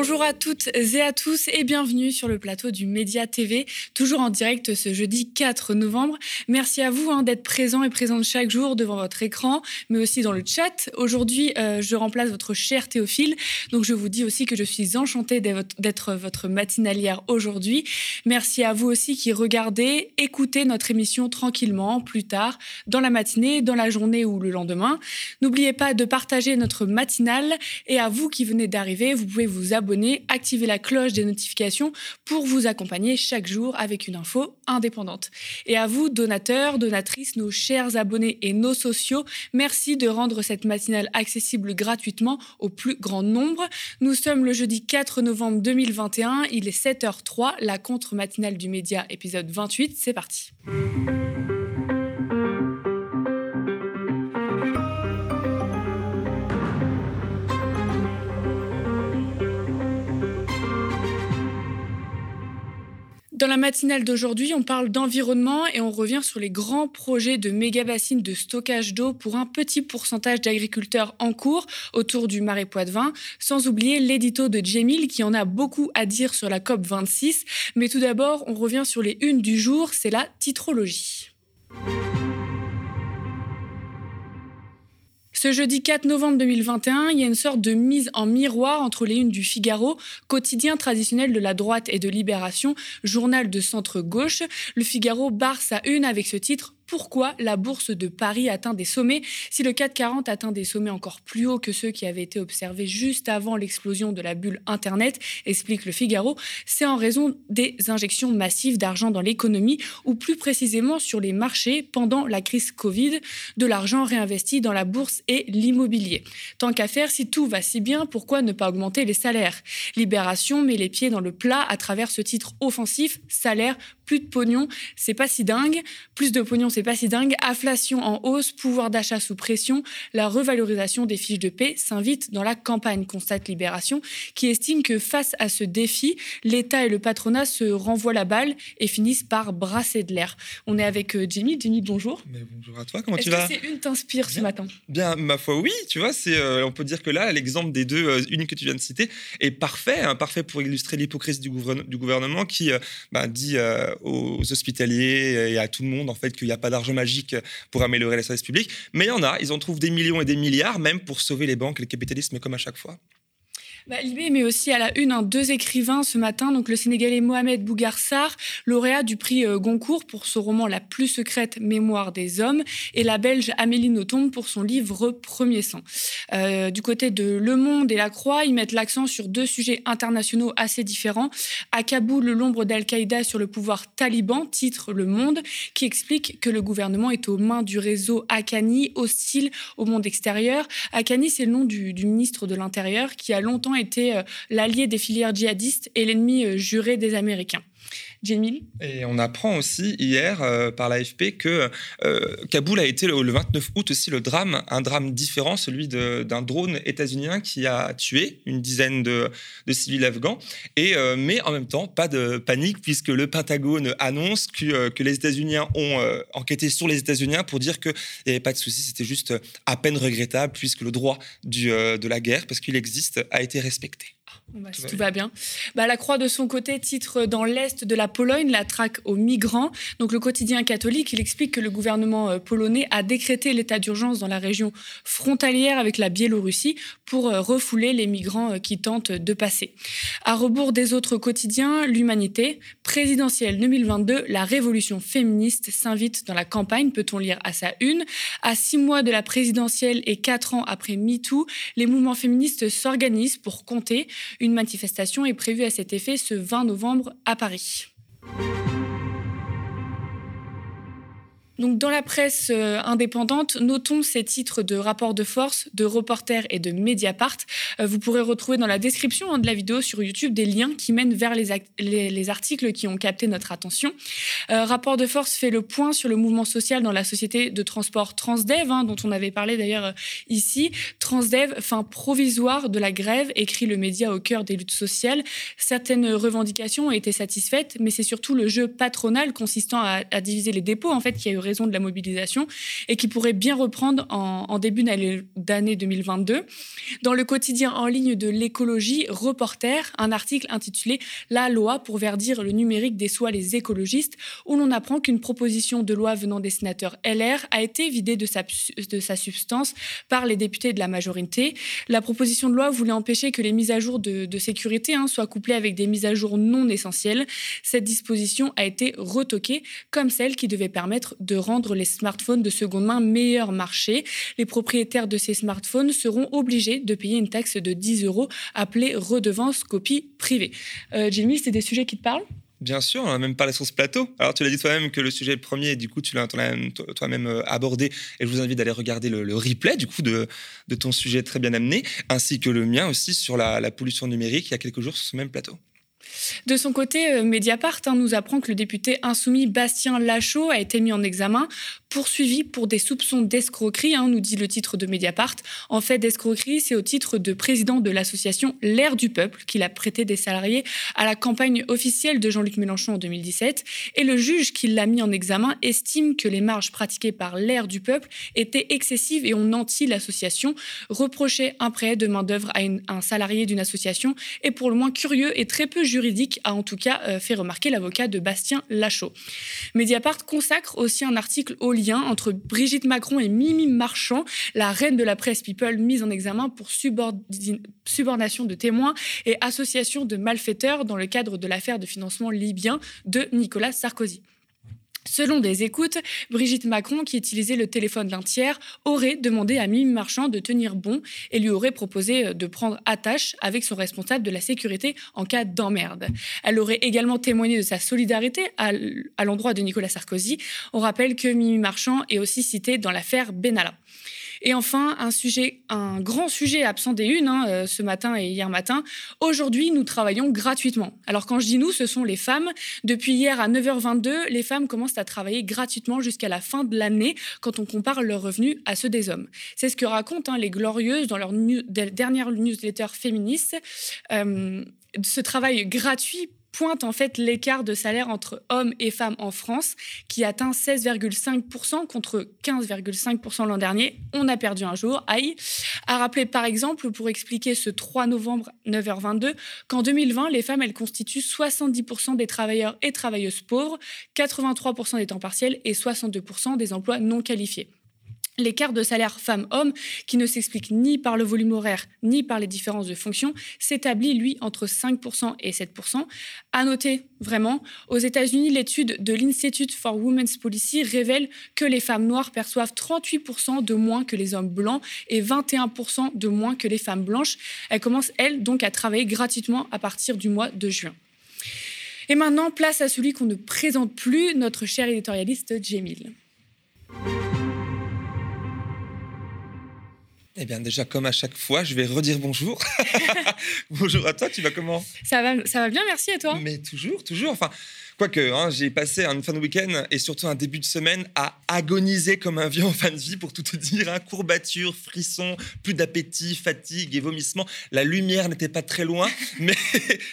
Bonjour à toutes et à tous et bienvenue sur le plateau du Média TV, toujours en direct ce jeudi 4 novembre. Merci à vous hein, d'être présents et présentes chaque jour devant votre écran, mais aussi dans le chat. Aujourd'hui, euh, je remplace votre cher Théophile, donc je vous dis aussi que je suis enchantée d'être votre matinalière aujourd'hui. Merci à vous aussi qui regardez, écoutez notre émission tranquillement plus tard, dans la matinée, dans la journée ou le lendemain. N'oubliez pas de partager notre matinale et à vous qui venez d'arriver, vous pouvez vous abonner, activer la cloche des notifications pour vous accompagner chaque jour avec une info indépendante. Et à vous, donateurs, donatrices, nos chers abonnés et nos sociaux, merci de rendre cette matinale accessible gratuitement au plus grand nombre. Nous sommes le jeudi 4 novembre 2021, il est 7h03, la contre-matinale du média épisode 28, c'est parti. Dans la matinale d'aujourd'hui, on parle d'environnement et on revient sur les grands projets de méga-bassines de stockage d'eau pour un petit pourcentage d'agriculteurs en cours autour du marais Poitevin, sans oublier l'édito de Jamil qui en a beaucoup à dire sur la COP 26. Mais tout d'abord, on revient sur les unes du jour, c'est la titrologie. Ce jeudi 4 novembre 2021, il y a une sorte de mise en miroir entre les unes du Figaro, quotidien traditionnel de la droite et de Libération, journal de centre-gauche. Le Figaro barre sa une avec ce titre pourquoi la bourse de Paris atteint des sommets si le CAC 40 atteint des sommets encore plus hauts que ceux qui avaient été observés juste avant l'explosion de la bulle Internet, explique le Figaro, c'est en raison des injections massives d'argent dans l'économie ou plus précisément sur les marchés pendant la crise Covid, de l'argent réinvesti dans la bourse et l'immobilier. Tant qu'à faire, si tout va si bien, pourquoi ne pas augmenter les salaires? Libération met les pieds dans le plat à travers ce titre offensif, salaire plus de pognon, c'est pas si dingue. Plus de pognon, c'est pas si dingue. Inflation en hausse, pouvoir d'achat sous pression, la revalorisation des fiches de paix s'invite dans la campagne, constate Libération, qui estime que face à ce défi, l'État et le patronat se renvoient la balle et finissent par brasser de l'air. On est avec euh, Jimmy. Jimmy, bonjour. bonjour à toi, comment tu vas Est-ce que c'est une t'inspire ce matin Bien, ma foi, oui. Tu vois, c'est, euh, on peut dire que là, l'exemple des deux euh, unes que tu viens de citer est parfait, hein, parfait pour illustrer l'hypocrisie du, gouvernement qui bah, dit aux hospitaliers et à tout le monde en fait qu'il n'y a pas d'argent magique pour améliorer les services publics. Mais il y en a, ils en trouvent des millions et des milliards même pour sauver les banques et le capitalisme comme à chaque fois. Bah, met aussi à la une un deux écrivains ce matin, donc le Sénégalais Mohamed Bougarsar, lauréat du prix euh, Goncourt pour son roman La plus secrète mémoire des hommes, et la Belge Amélie Nothomb pour son livre Premier sang. Euh, du côté de Le Monde et La Croix, ils mettent l'accent sur deux sujets internationaux assez différents. À Kaboul, l'ombre d'Al-Qaïda sur le pouvoir taliban, titre Le Monde, qui explique que le gouvernement est aux mains du réseau Akani, hostile au monde extérieur. Akani, c'est le nom du ministre de l'Intérieur qui a longtemps été euh, l'allié des filières djihadistes et l'ennemi euh, juré des Américains. Jamil Et on apprend aussi hier euh, par l'AFP que Kaboul a été le, 29 août aussi le drame, un drame différent, celui d'un drone états-unien qui a tué une dizaine de, civils afghans. Et, mais en même temps, pas de panique puisque le Pentagone annonce que, les États-Unis ont enquêté sur les États-Unis pour dire qu'il n'y avait pas de souci, c'était juste à peine regrettable puisque le droit de la guerre, parce qu'il existe, a été respecté. Bah, tout, va bien. Bah, la Croix, de son côté, titre dans l'Est de la Pologne la traque aux migrants. Donc, le quotidien catholique, il explique que le gouvernement euh, polonais a décrété l'état d'urgence dans la région frontalière avec la Biélorussie pour euh, refouler les migrants euh, qui tentent de passer. À rebours des autres quotidiens, l'humanité, présidentielle 2022, la révolution féministe s'invite dans la campagne, peut-on lire à sa une. À six mois de la présidentielle et quatre ans après MeToo, les mouvements féministes s'organisent pour compter. Une manifestation est prévue à cet effet ce 20 novembre à Paris. Donc, dans la presse euh, indépendante, notons ces titres de rapports de force, de reporters et de Mediapart. Euh, vous pourrez retrouver dans la description hein, de la vidéo sur YouTube des liens qui mènent vers les, les, articles qui ont capté notre attention. Euh, rapport de force fait le point sur le mouvement social dans la société de transport Transdev, hein, dont on avait parlé d'ailleurs ici. Transdev, fin provisoire de la grève, écrit le média au cœur des luttes sociales. Certaines revendications ont été satisfaites, mais c'est surtout le jeu patronal consistant à, à diviser les dépôts en fait qui a eu raison de la mobilisation et qui pourrait bien reprendre en, début d'année 2022. Dans le quotidien en ligne de l'écologie, Reporter, un article intitulé La loi pour verdir le numérique déçoit les écologistes, où l'on apprend qu'une proposition de loi venant des sénateurs LR a été vidée de sa, de sa substance par les députés de la majorité. La proposition de loi voulait empêcher que les mises à jour de, sécurité hein, soient couplées avec des mises à jour non essentielles. Cette disposition a été retoquée comme celle qui devait permettre de rendre les smartphones de seconde main meilleur marché. Les propriétaires de ces smartphones seront obligés de payer une taxe de 10 euros appelée redevance copie privée. Euh, Jamie, c'est des sujets qui te parlent? Bien sûr, on a même parlé sur ce plateau. Alors, tu l'as dit toi-même que le sujet est le premier, et du coup, tu l'as toi-même euh, abordé. Et je vous invite d'aller regarder le, replay, du coup, de, ton sujet très bien amené, ainsi que le mien aussi sur la pollution numérique il y a quelques jours sur ce même plateau. De son côté, euh, Mediapart hein, nous apprend que le député insoumis Bastien Lachaud a été mis en examen, poursuivi pour des soupçons d'escroquerie, hein, nous dit le titre de Mediapart. En fait, d'escroquerie, c'est au titre de président de l'association L'air du peuple qu'il a prêté des salariés à la campagne officielle de Jean-Luc Mélenchon en 2017. Et le juge qui l'a mis en examen estime que les marges pratiquées par L'air du peuple étaient excessives et ont nanti l'association. Reprocher un prêt de main-d'œuvre à un salarié d'une association est pour le moins curieux et très peu juridique, a en tout cas euh, fait remarquer l'avocat de Bastien Lachaud. Mediapart consacre aussi un article au lien entre Brigitte Macron et Mimi Marchand, la reine de la presse People mise en examen pour subordination de témoins et association de malfaiteurs dans le cadre de l'affaire de financement libyen de Nicolas Sarkozy. Selon des écoutes, Brigitte Macron, qui utilisait le téléphone d'un tiers, aurait demandé à Mime Marchand de tenir bon et lui aurait proposé euh, de prendre attache avec son responsable de la sécurité en cas d'emmerde. Elle aurait également témoigné de sa solidarité à, l'endroit de Nicolas Sarkozy. On rappelle que Mimi Marchand est aussi citée dans l'affaire Benalla. Et enfin, un grand sujet absent des unes hein, euh, ce matin et hier matin. Aujourd'hui, nous travaillons gratuitement. Alors quand je dis nous, ce sont les femmes. Depuis hier à 9h22, les femmes commencent à travailler gratuitement jusqu'à la fin de l'année quand on compare leurs revenus à ceux des hommes. C'est ce que racontent hein, les Glorieuses dans leur dernière newsletter féministe. Euh, ce travail gratuit pointe en fait l'écart de salaire entre hommes et femmes en France qui atteint 16,5% contre 15,5% l'an dernier. On a perdu un jour, aïe. À rappeler par exemple, pour expliquer ce 3 novembre 9h22, qu'en 2020, les femmes, elles constituent 70% des travailleurs et travailleuses pauvres, 83% des temps partiels et 62% des emplois non qualifiés. L'écart de salaire femmes-hommes, qui ne s'explique ni par le volume horaire ni par les différences de fonction, s'établit, lui, entre 5% et 7%. À noter, vraiment, aux États-Unis, l'étude de l'Institute for Women's Policy révèle que les femmes noires perçoivent 38% de moins que les hommes blancs et 21% de moins que les femmes blanches. Elles commencent, elles, donc à travailler gratuitement à partir du mois de juin. Et maintenant, place à celui qu'on ne présente plus, notre cher éditorialiste Jamil. Eh bien, déjà, comme à chaque fois, je vais redire bonjour. bonjour à toi, tu vas comment? Ça va, ça va bien, merci à toi? Mais toujours, toujours. Enfin, quoique, hein, j'ai passé une fin de week-end et surtout un début de semaine à agoniser comme un vieux en fin de vie, pour tout te dire. Hein, courbatures, frissons, plus d'appétit, fatigue et vomissement. La lumière n'était pas très loin, mais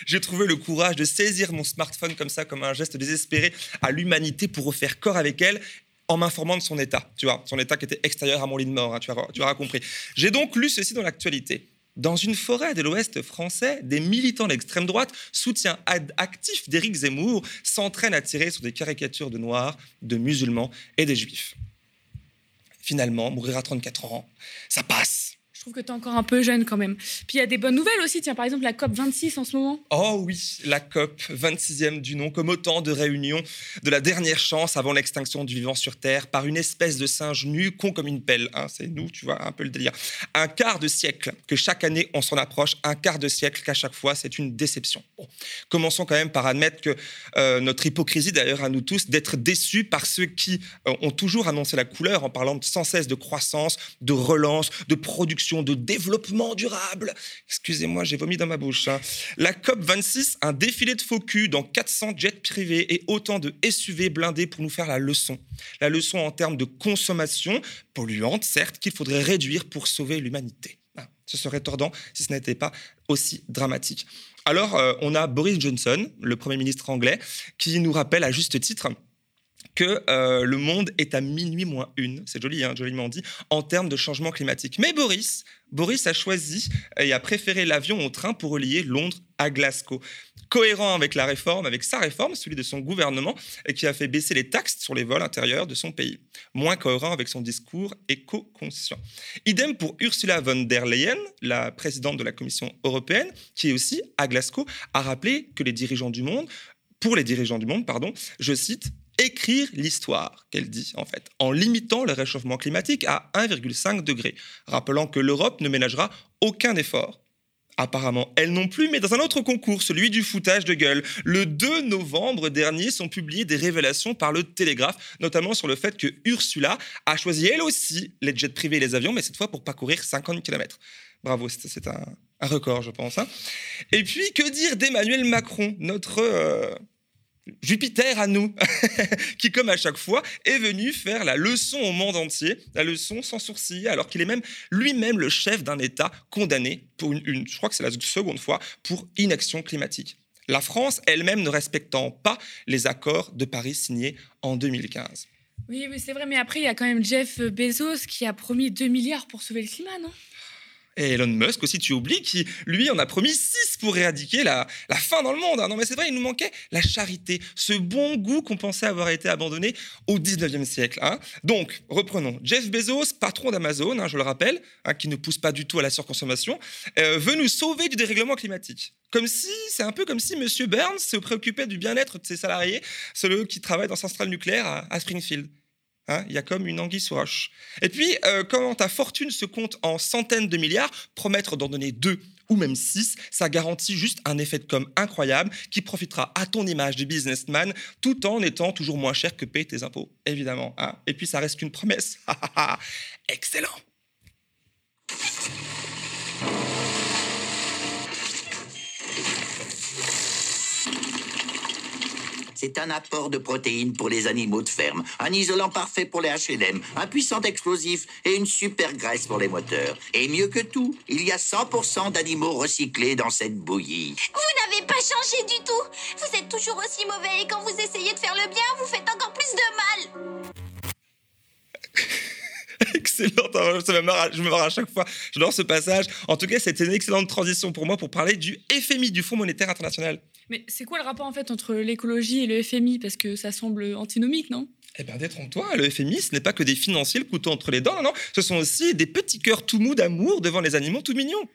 j'ai trouvé le courage de saisir mon smartphone comme ça, comme un geste désespéré à l'humanité pour refaire corps avec elle en m'informant de son état, tu vois, son état qui était extérieur à mon lit de mort, hein, tu, tu auras compris. J'ai donc lu ceci dans l'actualité. Dans une forêt de l'Ouest français, des militants d'extrême droite, soutien actif d'Éric Zemmour, s'entraînent à tirer sur des caricatures de noirs, de musulmans et des juifs. Finalement, mourir à 34 ans, ça passe trouve que tu es encore un peu jeune quand même. Puis il y a des bonnes nouvelles aussi. Tiens, par exemple, la COP 26 en ce moment. Oh oui, la COP 26e du nom, comme autant de réunions de la dernière chance avant l'extinction du vivant sur Terre par une espèce de singe nu, con comme une pelle. Hein, c'est nous, tu vois, un peu le délire. Un quart de siècle que chaque année on s'en approche, un quart de siècle qu'à chaque fois c'est une déception. Commençons quand même par admettre que euh, notre hypocrisie, d'ailleurs à nous tous, d'être déçus par ceux qui euh, ont toujours annoncé la couleur en parlant sans cesse de croissance, de relance, de production de développement durable. Excusez-moi, j'ai vomi dans ma bouche. Hein. La COP 26, un défilé de faux culs dans 400 jets privés et autant de SUV blindés pour nous faire la leçon. La leçon en termes de consommation, polluante certes, qu'il faudrait réduire pour sauver l'humanité. Ah, ce serait tordant si ce n'était pas aussi dramatique. Alors, euh, on a Boris Johnson, le Premier ministre anglais, qui nous rappelle à juste titre que euh, le monde est à minuit moins une, c'est joli, hein, joliment dit, en termes de changement climatique. Mais Boris, Boris a choisi et a préféré l'avion au train pour relier Londres à Glasgow. Cohérent avec la réforme, avec sa réforme, celui de son gouvernement, et qui a fait baisser les taxes sur les vols intérieurs de son pays. Moins cohérent avec son discours éco-conscient. Idem pour Ursula von der Leyen, la présidente de la Commission européenne, qui est aussi à Glasgow, a rappelé que les dirigeants du monde, pour les dirigeants du monde, pardon, je cite, écrire l'histoire, qu'elle dit en fait, en limitant le réchauffement climatique à 1,5 degré, rappelant que l'Europe ne ménagera aucun effort. Apparemment, elle non plus, mais dans un autre concours, celui du foutage de gueule. Le 2 novembre dernier sont publiées des révélations par le Télégraphe, notamment sur le fait que Ursula a choisi elle aussi les jets privés et les avions, mais cette fois pour parcourir 50 km. Bravo, c'est un, record, je pense. Hein. Et puis, que dire d'Emmanuel Macron, notre euh, Jupiter à nous, qui comme à chaque fois est venu faire la leçon au monde entier, la leçon sans sourcil, alors qu'il est même lui-même le chef d'un État condamné pour une, je crois que c'est la seconde fois, pour inaction climatique. La France elle-même ne respectant pas les accords de Paris signés en 2015. Oui, oui c'est vrai, mais après, il y a quand même Jeff Bezos qui a promis 2 milliards pour sauver le climat, non? Et Elon Musk aussi, tu oublies, qui, lui, en a promis 6 pour éradiquer la, la faim dans le monde. Hein. Non, mais c'est vrai, il nous manquait la charité, ce bon goût qu'on pensait avoir été abandonné au 19e siècle. Hein. Donc, reprenons. Jeff Bezos, patron d'Amazon, hein, je le rappelle, qui ne pousse pas du tout à la surconsommation, euh, veut nous sauver du dérèglement climatique. Comme si, c'est un peu comme si M. Burns se préoccupait du bien-être de ses salariés, ceux qui travaillent dans centrale nucléaire à Springfield. Hein, il y a comme une anguille sous roche. Et puis, euh, quand ta fortune se compte en centaines de milliards, promettre d'en donner deux ou même six, ça garantit juste un effet de com incroyable qui profitera à ton image de businessman tout en étant toujours moins cher que payer tes impôts, évidemment. Hein. Et puis, ça reste qu'une promesse. Excellent. C'est un apport de protéines pour les animaux de ferme, un isolant parfait pour les H&M, un puissant explosif et une super graisse pour les moteurs. Et mieux que tout, il y a 100% d'animaux recyclés dans cette bouillie. Vous n'avez pas changé du tout. Vous êtes toujours aussi mauvais et quand vous essayez de faire le bien, vous faites encore plus de mal. Excellent, je me marre à chaque fois. J'adore ce passage. En tout cas, c'était une excellente transition pour moi pour parler du FMI, du Fonds monétaire international. Mais c'est quoi le rapport en fait entre l'écologie et le FMI Parce que ça semble antinomique, non? Eh bien, détrompe-toi, le FMI, ce n'est pas que des financiers, le couteau entre les dents, non, ce sont aussi des petits cœurs tout mous d'amour devant les animaux tout mignons.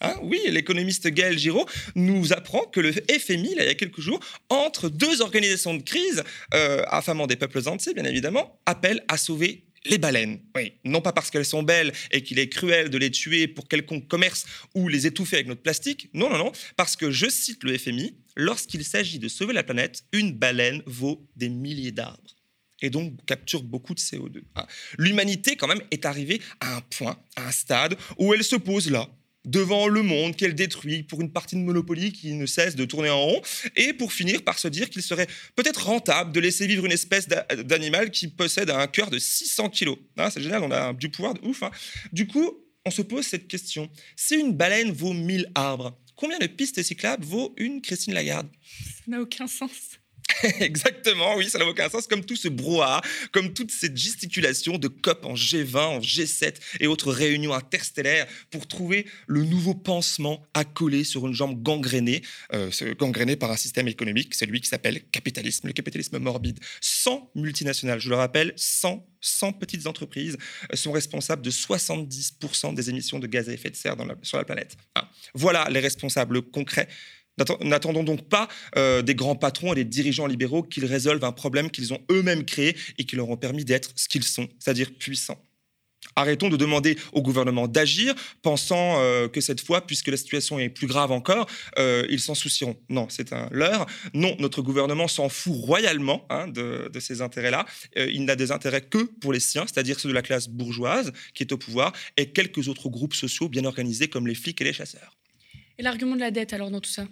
Hein, oui, l'économiste Gaël Giraud nous apprend que le FMI, il y a quelques jours, entre deux organisations de crise, euh, affamant des peuples entiers, bien évidemment, appelle à sauver les baleines, oui, non pas parce qu'elles sont belles et qu'il est cruel de les tuer pour quelconque commerce ou les étouffer avec notre plastique, non, non, non, parce que, je cite le FMI, lorsqu'il s'agit de sauver la planète, une baleine vaut des milliers d'arbres. Et donc capture beaucoup de CO2. Hein. L'humanité, quand même, est arrivée à un point, à un stade où elle se pose là, devant le monde qu'elle détruit pour une partie de Monopoly qui ne cesse de tourner en rond, et pour finir par se dire qu'il serait peut-être rentable de laisser vivre une espèce d'animal qui possède un cœur de 600 kilos. Hein, c'est génial, on a du pouvoir de ouf. Hein. Du coup, on se pose cette question. Si une baleine vaut 1000 arbres, combien de pistes cyclables vaut une Christine Lagarde? Ça n'a aucun sens. Exactement, oui, ça n'a aucun sens. Comme tout ce brouhaha, comme toute cette gesticulation de COP en G20, en G7 et autres réunions interstellaires pour trouver le nouveau pansement à coller sur une jambe gangrénée, euh, gangrénée par un système économique, c'est lui qui s'appelle capitalisme, le capitalisme morbide. 100 multinationales, je le rappelle, 100 100 petites entreprises euh, sont responsables de 70% des émissions de gaz à effet de serre sur la planète. Ah, voilà les responsables concrets N'attendons donc pas euh, des grands patrons et des dirigeants libéraux qu'ils résolvent un problème qu'ils ont eux-mêmes créé et qui leur ont permis d'être ce qu'ils sont, c'est-à-dire puissants. Arrêtons de demander au gouvernement d'agir, pensant euh, que cette fois, puisque la situation est plus grave encore, euh, ils s'en soucieront. Non, c'est un leurre. Non, notre gouvernement s'en fout royalement hein, de, ces intérêts-là. il n'a des intérêts que pour les siens, c'est-à-dire ceux de la classe bourgeoise qui est au pouvoir, et quelques autres groupes sociaux bien organisés comme les flics et les chasseurs. Et l'argument de la dette alors dans tout ça?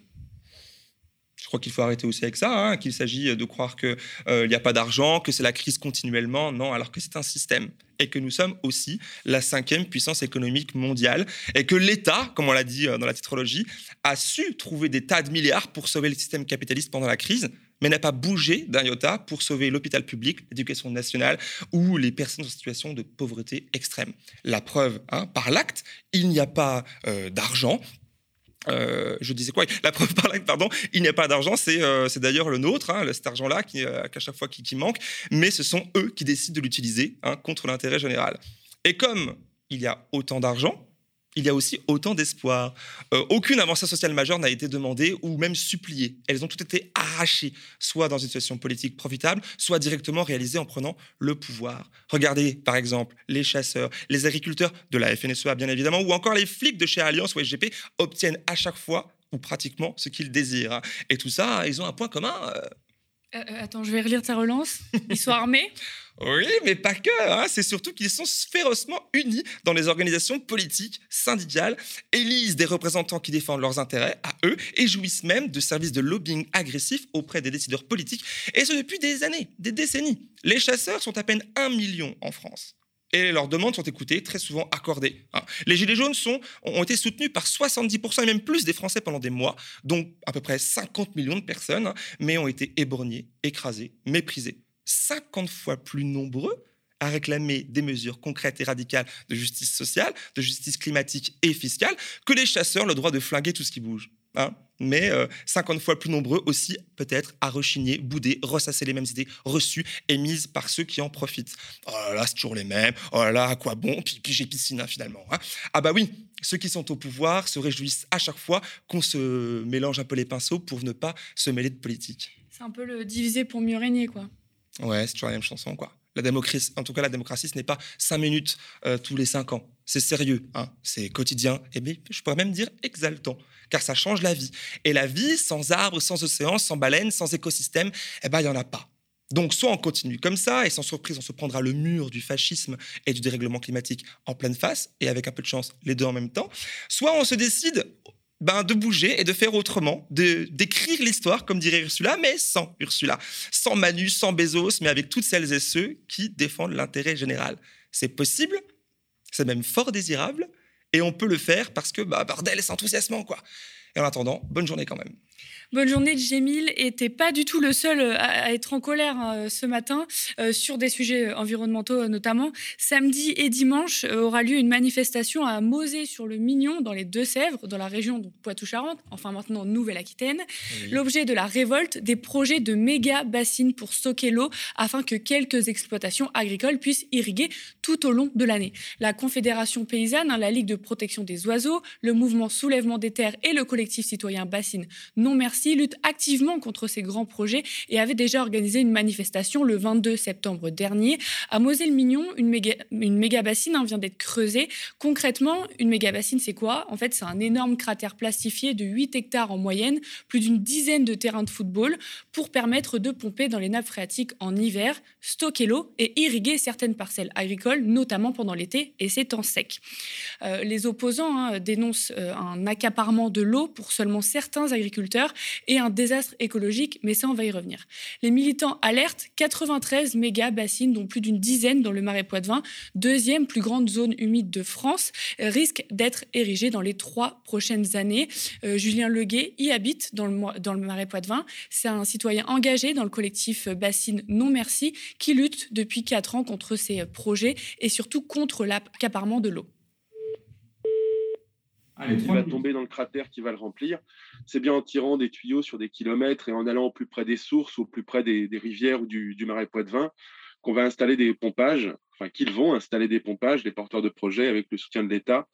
Crois qu'il faut arrêter aussi avec ça, hein, qu'il s'agit de croire qu'il euh, n'y a pas d'argent, que c'est la crise continuellement. Non, alors que c'est un système et que nous sommes aussi la cinquième puissance économique mondiale et que l'État, comme on l'a dit euh, dans la titrologie, a su trouver des tas de milliards pour sauver le système capitaliste pendant la crise. mais n'a pas bougé d'un iota pour sauver l'hôpital public, l'éducation nationale ou les personnes en situation de pauvreté extrême. La preuve, hein, par l'acte, il n'y a pas euh, d'argent, euh, je disais quoi? La preuve par l'acte, pardon, il n'y a pas d'argent, c'est euh, d'ailleurs le nôtre, hein, cet argent-là, qui, qu'à chaque fois qui, qui, manque, mais ce sont eux qui décident de l'utiliser hein, contre l'intérêt général. Et comme il y a autant d'argent, il y a aussi autant d'espoir. Euh, aucune avancée sociale majeure n'a été demandée ou même suppliée. Elles ont toutes été arrachées, soit dans une situation politique profitable, soit directement réalisées en prenant le pouvoir. Regardez, par exemple, les chasseurs, les agriculteurs de la FNSEA, bien évidemment, ou encore les flics de chez Alliance ou SGP obtiennent à chaque fois ou pratiquement ce qu'ils désirent. Et tout ça, ils ont un point commun. Euh, euh, euh, attends, je vais relire ta relance. Ils sont armés? Oui, mais pas que. Hein. C'est surtout qu'ils sont férocement unis dans les organisations politiques, syndicales, élisent des représentants qui défendent leurs intérêts à eux et jouissent même de services de lobbying agressifs auprès des décideurs politiques, et ce depuis des années, des décennies. Les chasseurs sont à peine un million en France et leurs demandes sont écoutées, très souvent accordées. Hein. Les Gilets jaunes ont été soutenus par 70% et même plus des Français pendant des mois, dont à peu près 50 millions de personnes, hein, mais ont été éborgnés, écrasés, méprisés. 50 fois plus nombreux à réclamer des mesures concrètes et radicales de justice sociale, de justice climatique et fiscale, que les chasseurs le droit de flinguer tout ce qui bouge. Hein mais 50 euh, fois plus nombreux aussi peut-être à rechigner, bouder, ressasser les mêmes idées reçues émises par ceux qui en profitent. Oh là là, c'est toujours les mêmes. Oh là là, à quoi bon? Puis, puis j'ai piscine hein, finalement. Hein. ah bah oui, ceux qui sont au pouvoir se réjouissent à chaque fois qu'on se mélange un peu les pinceaux pour ne pas se mêler de politique. C'est un peu le diviser pour mieux régner, quoi. Ouais, c'est toujours la même chanson, quoi. La démocratie, en tout cas, la démocratie, ce n'est pas cinq minutes euh, tous les cinq ans. C'est sérieux, hein. c'est quotidien, et bien, je pourrais même dire exaltant, car ça change la vie. Et la vie, sans arbres, sans océans, sans baleines, sans écosystème, eh ben, il n'y en a pas. Donc, soit on continue comme ça, et sans surprise, on se prendra le mur du fascisme et du dérèglement climatique en pleine face, et avec un peu de chance, les deux en même temps, soit on se décide ben, de bouger et de faire autrement, de d'écrire l'histoire, comme dirait Ursula, mais sans Ursula, sans Manu, sans Bezos, mais avec toutes celles et ceux qui défendent l'intérêt général. C'est possible, c'est même fort désirable, et on peut le faire parce que, bah, bordel, c'est enthousiasmant, quoi. Et en attendant, bonne journée quand même. Bonne journée, Jémil. Et t'es pas du tout le seul euh, à, être en colère hein, ce matin euh, sur des sujets environnementaux euh, notamment. Samedi et dimanche aura lieu une manifestation à Mosée sur le Mignon dans les Deux-Sèvres, dans la région Poitou-Charentes, enfin maintenant Nouvelle-Aquitaine. L'objet de la révolte, des projets de méga bassines pour stocker l'eau afin que quelques exploitations agricoles puissent irriguer tout au long de l'année. La Confédération paysanne, hein, la Ligue de protection des oiseaux, le mouvement Soulèvement des terres et le collectif citoyen Bassine Non Merci lutte activement contre ces grands projets et avait déjà organisé une manifestation le 22 septembre dernier. À Moselle-Mignon, une méga, une méga bassine hein, vient d'être creusée. Concrètement, une méga bassine, c'est quoi? En fait, c'est un énorme cratère plastifié de 8 hectares en moyenne, plus d'une dizaine de terrains de football, pour permettre de pomper dans les nappes phréatiques en hiver, stocker l'eau et irriguer certaines parcelles agricoles, notamment pendant l'été et ces temps secs. Euh, les opposants hein, dénoncent euh, un accaparement de l'eau pour seulement certains agriculteurs et un désastre écologique, mais ça, on va y revenir. Les militants alertent 93 méga bassines, dont plus d'une dizaine dans le Marais Poitevin, deuxième plus grande zone humide de France, risquent d'être érigées dans les trois prochaines années. Euh, Julien Leguet y habite dans le, Marais Poitevin. C'est un citoyen engagé dans le collectif Bassine Non Merci qui lutte depuis quatre ans contre ces projets et surtout contre l'accaparement de l'eau. Il va tomber dans le cratère qui va le remplir c'est bien en tirant des tuyaux sur des kilomètres et en allant au plus près des sources, au plus près des, rivières ou du, du marais Poitevin, qu'on va installer des pompages, enfin qu'ils vont installer des pompages, les porteurs de projets avec le soutien de l'État,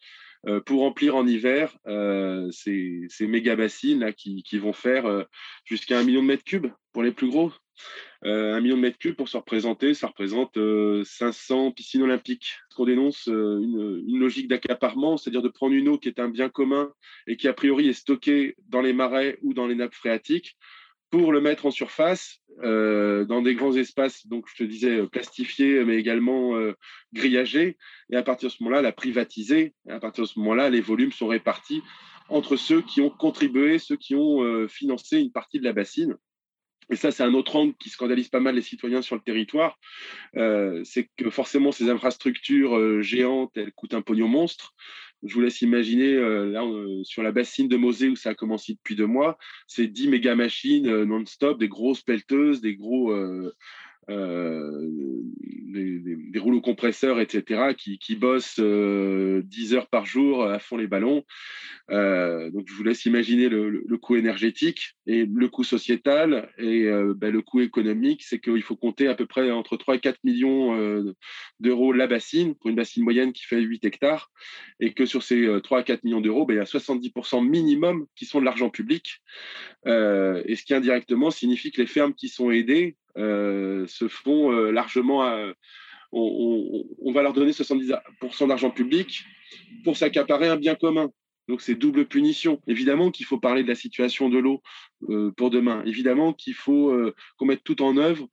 euh, pour remplir en hiver euh, ces, méga bassines là, qui, vont faire euh, jusqu'à un million de mètres cubes pour les plus gros. Un million de mètres cubes pour se représenter, ça représente 500 piscines olympiques. Ce qu'on dénonce une, une, logique d'accaparement, c'est-à-dire de prendre une eau qui est un bien commun et qui a priori est stockée dans les marais ou dans les nappes phréatiques pour le mettre en surface euh, dans des grands espaces, donc je te disais euh, plastifiés, mais également euh, grillagés. Et à partir de ce moment-là, la privatiser. Et à partir de ce moment-là, les volumes sont répartis entre ceux qui ont contribué, ceux qui ont financé une partie de la bassine. Et ça, c'est un autre angle qui scandalise pas mal les citoyens sur le territoire. c'est que forcément, ces infrastructures géantes, elles coûtent un pognon monstre. Je vous laisse imaginer, là, sur la bassine de Mosée où ça a commencé depuis deux mois, c'est 10 méga machines non-stop, des grosses pelleteuses, des gros euh, des, rouleaux compresseurs, etc., qui, bossent 10 euh, heures par jour à fond les ballons. Euh, donc, je vous laisse imaginer le, coût énergétique et le coût sociétal et ben, le coût économique, c'est qu'il faut compter à peu près entre 3 et 4 millions d'euros la bassine, pour une bassine moyenne qui fait 8 hectares, et que sur ces 3 à 4 millions d'euros, ben, il y a 70% minimum qui sont de l'argent public. et ce qui indirectement signifie que les fermes qui sont aidées euh, se font euh, largement. On, va leur donner 70% d'argent public pour s'accaparer un bien commun. Donc c'est double punition. Évidemment qu'il faut parler de la situation de l'eau euh, pour demain. Évidemment qu'il faut qu'on mette tout en œuvre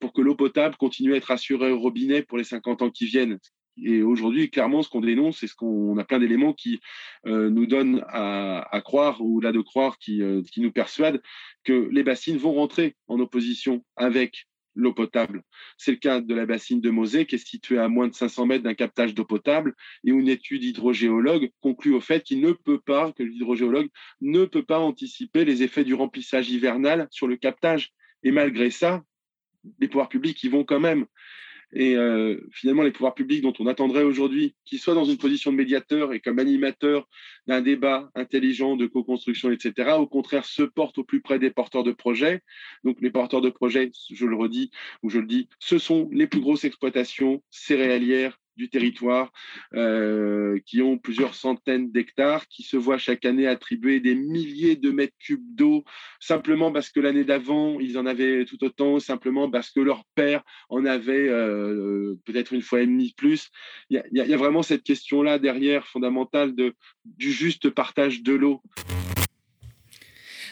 pour que l'eau potable continue à être assurée au robinet pour les 50 ans qui viennent. Et aujourd'hui, clairement, ce qu'on dénonce, c'est ce qu'on a plein d'éléments qui nous donnent à, croire, ou là de croire, qui, qui nous persuadent que les bassines vont rentrer en opposition avec l'eau potable. C'est le cas de la bassine de Mosée, qui est située à moins de 500 mètres d'un captage d'eau potable, et où une étude hydrogéologue conclut au fait qu'il ne peut pas, que l'hydrogéologue ne peut pas anticiper les effets du remplissage hivernal sur le captage. Et malgré ça, les pouvoirs publics y vont quand même. Et euh, finalement, les pouvoirs publics dont on attendrait aujourd'hui qu'ils soient dans une position de médiateur et comme animateur d'un débat intelligent de co-construction, etc., au contraire, se portent au plus près des porteurs de projets. Donc, les porteurs de projets, je le redis ou je le dis, ce sont les plus grosses exploitations céréalières du territoire, euh, qui ont plusieurs centaines d'hectares, qui se voient chaque année attribuer des milliers de mètres cubes d'eau, simplement parce que l'année d'avant, ils en avaient tout autant, simplement parce que leur père en avait euh, peut-être une fois et demie plus. Il y, y a, vraiment cette question-là derrière, fondamentale, du juste partage de l'eau.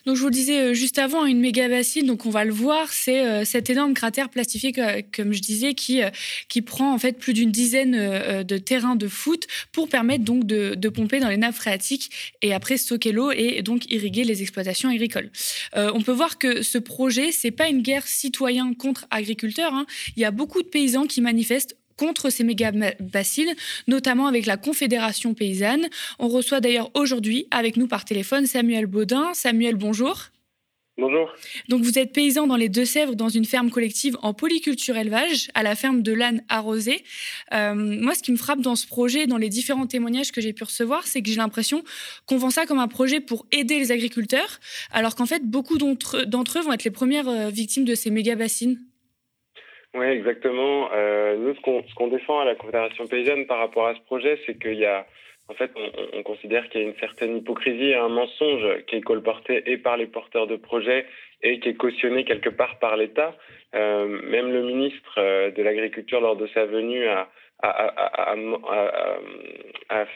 Donc je vous le disais euh, juste avant, une méga bassine, donc on va le voir, c'est euh, cet énorme cratère plastifié, comme je disais, qui, euh, qui prend en fait plus d'une dizaine de terrains de foot pour permettre donc de, de, pomper dans les nappes phréatiques et après stocker l'eau et donc irriguer les exploitations agricoles. on peut voir que ce projet, c'est pas une guerre citoyen contre agriculteurs. Hein. Il y a beaucoup de paysans qui manifestent contre ces méga bassines, notamment avec la Confédération paysanne. On reçoit d'ailleurs aujourd'hui avec nous par téléphone Samuel Baudin. Samuel, bonjour. Bonjour. Donc vous êtes paysan dans les Deux-Sèvres, dans une ferme collective en polyculture élevage, à la ferme de l'âne arrosé. Euh, moi, ce qui me frappe dans ce projet, dans les différents témoignages que j'ai pu recevoir, c'est que j'ai l'impression qu'on vend ça comme un projet pour aider les agriculteurs, alors qu'en fait, beaucoup d'entre eux vont être les premières euh, victimes de ces méga bassines. Oui, exactement. Euh, nous, ce qu'on défend à la Confédération paysanne par rapport à ce projet, c'est qu'il y a, en fait, on, on considère qu'il y a une certaine hypocrisie et un mensonge qui est colporté et par les porteurs de projets et qui est cautionné quelque part par l'État. Euh, même le ministre euh, de l'Agriculture, lors de sa venue, a,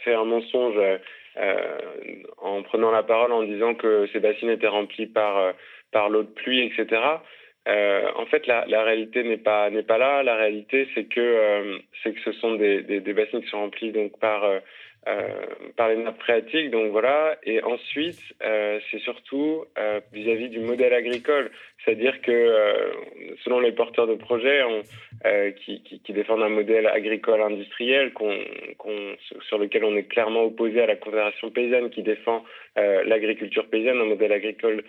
fait un mensonge en prenant la parole en disant que ces bassines étaient remplies par, par l'eau de pluie, etc. Euh, en fait, la, réalité n'est pas là. La réalité, c'est que euh, c'est que ce sont des, des, des, bassins qui sont remplis donc par euh, les nappes phréatiques. Donc voilà. Et ensuite, c'est surtout vis-à-vis du modèle agricole, c'est-à-dire que selon les porteurs de projets qui, défendent un modèle agricole industriel sur lequel on est clairement opposé à la Confédération paysanne qui défend l'agriculture paysanne, un modèle agricole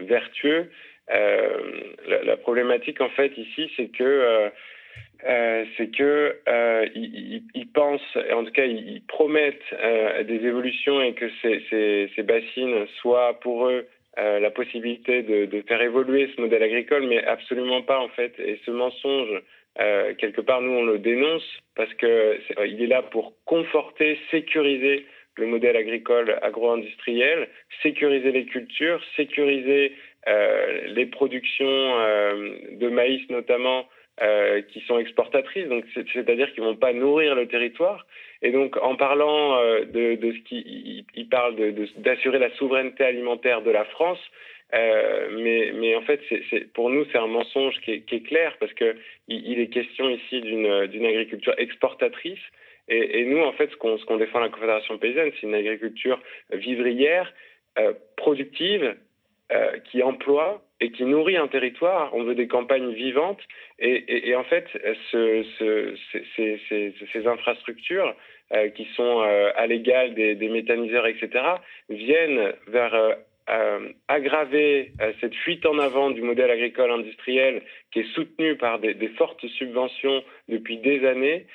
vertueux. Euh, la, problématique en fait ici, c'est que euh, euh, c'est que ils, pensent, en tout cas ils, promettent des évolutions et que ces, bassines soient pour eux la possibilité de, faire évoluer ce modèle agricole, mais absolument pas en fait. Et ce mensonge, quelque part, nous on le dénonce parce que est, il est là pour conforter, sécuriser le modèle agricole agro-industriel, sécuriser les cultures, sécuriser les productions euh, de maïs notamment euh, qui sont exportatrices, donc c'est-à-dire qu'ils vont pas nourrir le territoire. Et donc, en parlant euh, de, ce qui, parle d'assurer la souveraineté alimentaire de la France, euh, mais, mais en fait, pour nous, c'est un mensonge qui est, clair parce que il, est question ici d'une agriculture exportatrice. Et, nous, en fait, ce qu'on qu défend la Confédération paysanne, c'est une agriculture vivrière, euh, productive, euh, qui emploie et qui nourrit un territoire. On veut des campagnes vivantes. Et, en fait, ce, ce, ces, infrastructures qui sont à l'égal des, méthaniseurs, etc., viennent vers aggraver cette fuite en avant du modèle agricole industriel qui est soutenu par des, des fortes subventions depuis des années,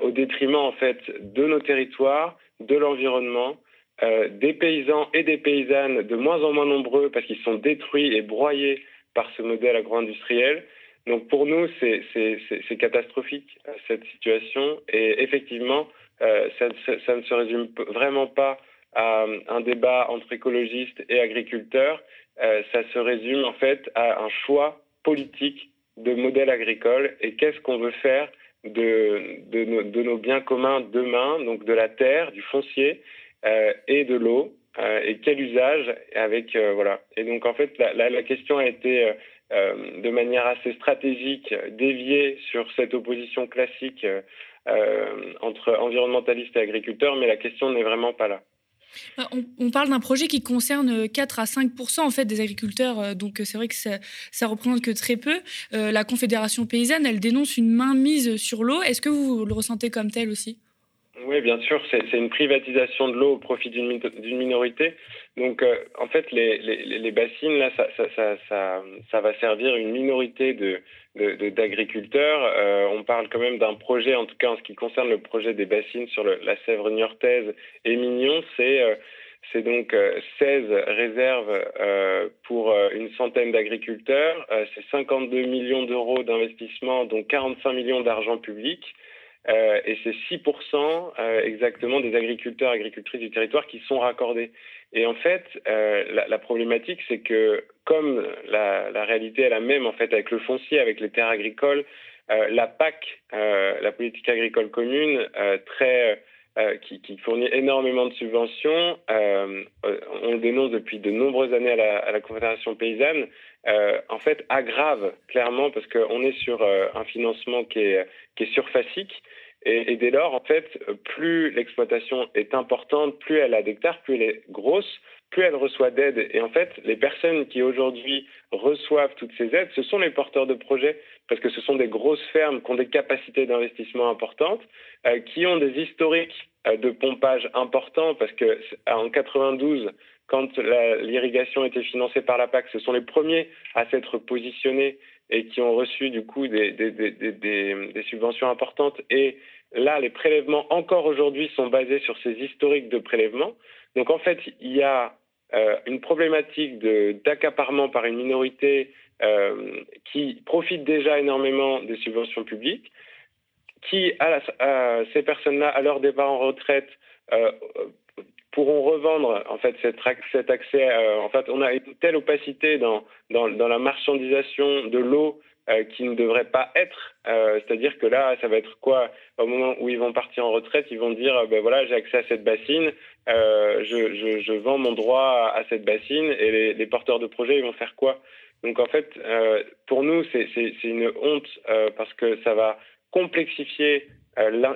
au détriment en fait de nos territoires, de l'environnement, euh, des paysans et des paysannes de moins en moins nombreux parce qu'ils sont détruits et broyés par ce modèle agro-industriel. Donc pour nous, c'est catastrophique euh, cette situation. Et effectivement, euh, ça, ne se résume vraiment pas à un débat entre écologistes et agriculteurs, euh, ça se résume en fait à un choix politique de modèle agricole. Et qu'est-ce qu'on veut faire de, nos, biens communs demain, donc de la terre, du foncier, euh, et de l'eau euh, et quel usage avec euh, voilà. Et donc en fait la, la, question a été de manière assez stratégique déviée sur cette opposition classique entre environnementalistes et agriculteurs, mais la question n'est vraiment pas là. On, parle d'un projet qui concerne 4 à 5 en fait des agriculteurs, donc c'est vrai que ça, ça représente que très peu. Euh, la Confédération paysanne, elle dénonce une mainmise sur l'eau. Est-ce que vous le ressentez comme tel aussi? Oui, bien sûr, c'est une privatisation de l'eau au profit d'une minorité. Donc, euh, en fait, les, bassines, là, ça, va servir une minorité d'agriculteurs. Euh, on parle quand même d'un projet, en tout cas en ce qui concerne le projet des bassines sur la Sèvre niortaise et Mignon, c'est euh, donc 16 réserves pour une centaine d'agriculteurs. C'est 52 millions d'euros d'investissement, dont 45 millions d'argent public. Euh, et c'est 6% euh, exactement des agriculteurs, agricultrices du territoire qui sont raccordés. Et en fait, euh, la, problématique, c'est que comme la, réalité est la même en fait avec le foncier, avec les terres agricoles, la PAC, la politique agricole commune, très qui, fournit énormément de subventions, on le dénonce depuis de nombreuses années à la, Confédération paysanne, en fait, aggrave clairement parce qu'on est sur un financement qui est surfacique. Et, dès lors, en fait, plus l'exploitation est importante, plus elle a d'hectares, plus elle est grosse, plus elle reçoit d'aide. Et en fait, les personnes qui aujourd'hui reçoivent toutes ces aides, ce sont les porteurs de projets, parce que ce sont des grosses fermes qui ont des capacités d'investissement importantes, euh, qui ont des historiques euh, de pompage importants, parce que en 92, quand l'irrigation était financée par la PAC, ce sont les premiers à s'être positionnés et qui ont reçu du coup des, subventions importantes. Et là, les prélèvements encore aujourd'hui sont basés sur ces historiques de prélèvements. Donc en fait, il y a euh, une problématique d'accaparement par une minorité euh, qui profite déjà énormément des subventions publiques, qui, à ces personnes-là, à leur départ en retraite, euh, pourront revendre en fait cet, accès. Euh, en fait, on a une telle opacité dans, dans, la marchandisation de l'eau euh, qui ne devrait pas être. Euh, C'est-à-dire que là, ça va être quoi? Au moment où ils vont partir en retraite, ils vont dire ben voilà, j'ai accès à cette bassine, je, je, vends mon droit à, cette bassine, et les, les, porteurs de projets, ils vont faire quoi? Donc en fait, pour nous, c'est une honte parce que ça va complexifier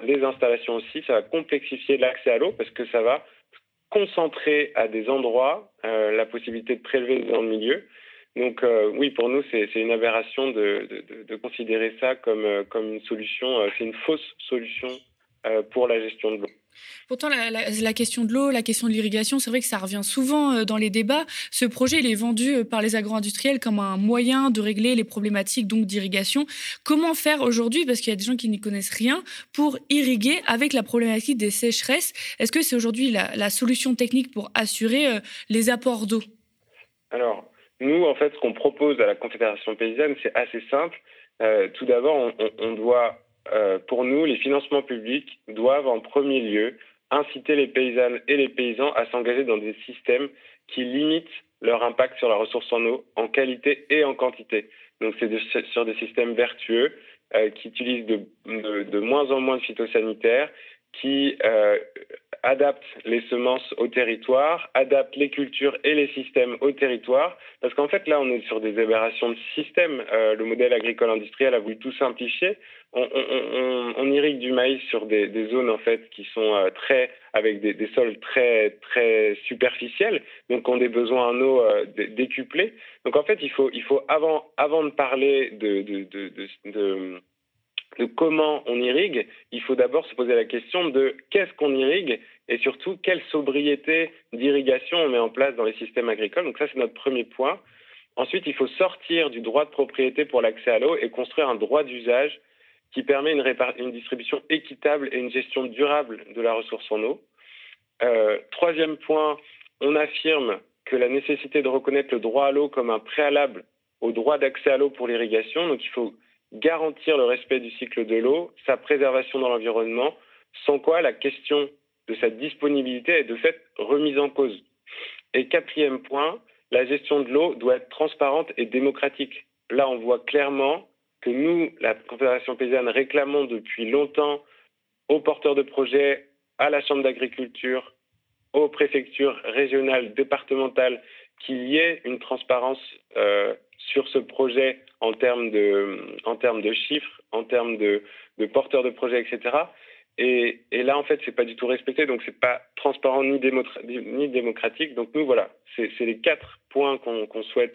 les installations aussi, ça va complexifier l'accès à l'eau parce que ça va concentrer à des endroits euh, la possibilité de prélever dans le milieu. Donc euh, oui, pour nous, c'est une aberration de, considérer ça comme, euh, comme une solution, c'est une fausse solution pour la gestion de l'eau. Pourtant, la, question de l'eau, la question de l'irrigation, c'est vrai que ça revient souvent euh, dans les débats. Ce projet, il est vendu euh, par les agro-industriels comme un moyen de régler les problématiques donc d'irrigation. Comment faire aujourd'hui, parce qu'il y a des gens qui n'y connaissent rien, pour irriguer avec la problématique des sécheresses Est-ce que c'est aujourd'hui la, solution technique pour assurer euh, les apports d'eau? Alors, nous, en fait, ce qu'on propose à la Confédération paysanne, c'est assez simple. Tout d'abord, on doit euh, pour nous, les financements publics doivent en premier lieu inciter les paysannes et les paysans à s'engager dans des systèmes qui limitent leur impact sur la ressource en eau en qualité et en quantité. Donc c'est sur des systèmes vertueux euh, qui utilisent de, moins en moins de phytosanitaires, qui euh, adaptent les semences au territoire, adaptent les cultures et les systèmes au territoire, parce qu'en fait là on est sur des aberrations de système. Euh, le modèle agricole industriel a voulu tout simplifier. On, irrigue du maïs sur des, zones en fait qui sont euh, très avec des, sols très très superficiels, donc ont des besoins en eau euh, décuplés. Donc en fait il faut il faut avant avant de parler de de comment on irrigue, il faut d'abord se poser la question de qu'est-ce qu'on irrigue et surtout quelle sobriété d'irrigation on met en place dans les systèmes agricoles. Donc ça, c'est notre premier point. Ensuite, il faut sortir du droit de propriété pour l'accès à l'eau et construire un droit d'usage qui permet une, distribution équitable et une gestion durable de la ressource en eau. Euh, troisième point, on affirme que la nécessité de reconnaître le droit à l'eau comme un préalable au droit d'accès à l'eau pour l'irrigation. Donc il faut garantir le respect du cycle de l'eau, sa préservation dans l'environnement, sans quoi la question de sa disponibilité est de fait remise en cause. Et quatrième point, la gestion de l'eau doit être transparente et démocratique. Là, on voit clairement que nous, la Confédération paysanne, réclamons depuis longtemps aux porteurs de projets, à la Chambre d'agriculture, aux préfectures régionales, départementales, qu'il y ait une transparence euh, sur ce projet en termes de, en termes de chiffres, en termes de, porteurs de projets, etc. Et, là, en fait, c'est pas du tout respecté, donc c'est pas transparent ni, ni, démocratique. Donc nous, voilà, c'est les quatre points qu'on souhaite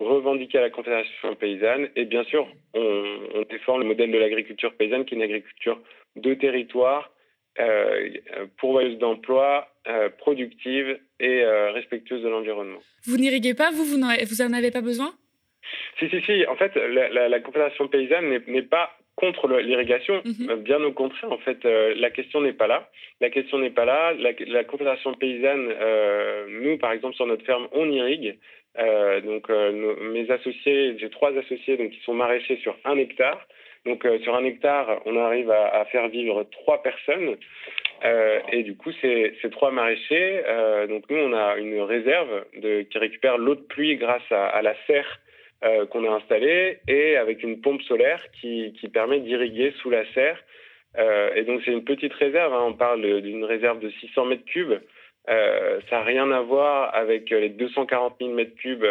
revendiquer à la Confédération paysanne. Et bien sûr, on, défend le modèle de l'agriculture paysanne, qui est une agriculture de territoire, euh, pourvoyeuse d'emplois, euh, productive et euh, respectueuse de l'environnement. Vous n'irriguez pas, vous, vous n'en avez pas besoin? Si, si, si. En fait, la, la, la Confédération paysanne n'est pas contre l'irrigation, mhm. euh, bien au contraire. En fait, euh, la question n'est pas là. La question n'est pas là. La, la Confédération paysanne, euh, nous, par exemple, sur notre ferme, on irrigue. Euh, donc, nos, mes associés, j'ai trois associés donc qui sont maraîchers sur un hectare. Donc, sur un hectare, on arrive à, à faire vivre trois personnes. et du coup, ces, ces trois maraîchers, donc nous, on a une réserve de, qui récupère l'eau de pluie grâce à, à la serre euh, qu'on a installé et avec une pompe solaire qui, permet d'irriguer sous la serre. Euh, et donc c'est une petite réserve, hein, on parle d'une réserve de 600 mètres cubes. Euh, ça n'a rien à voir avec les 240 000 mètres cubes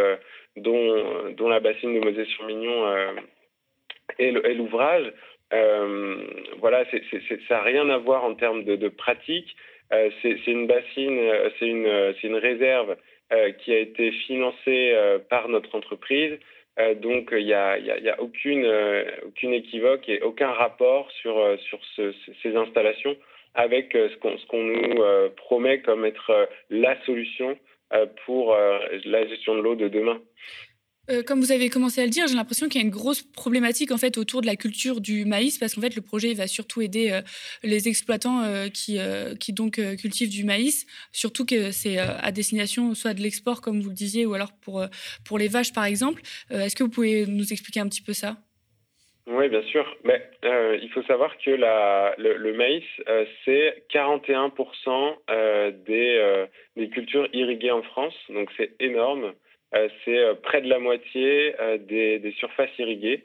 dont, dont la bassine de Mosée-sur-Mignon est l'ouvrage. voilà, ça n'a rien à voir en termes de, pratique. c'est une bassine, c'est une, une réserve qui a été financée par notre entreprise donc il n'y a, euh, aucune équivoque et aucun rapport sur, euh, sur ce, ces installations avec ce qu'on nous promet comme être la solution pour la gestion de l'eau de demain. Euh, comme vous avez commencé à le dire, j'ai l'impression qu'il y a une grosse problématique en fait autour de la culture du maïs parce qu'en fait le projet va surtout aider euh, les exploitants euh, qui, donc cultivent du maïs, surtout que c'est à destination soit de l'export comme vous le disiez ou alors pour pour les vaches par exemple. Est-ce que vous pouvez nous expliquer un petit peu ça? Oui, bien sûr. Mais il faut savoir que le, maïs c'est 41% des des cultures irriguées en France, donc c'est énorme. Euh, c'est euh, près de la moitié euh, des, surfaces irriguées.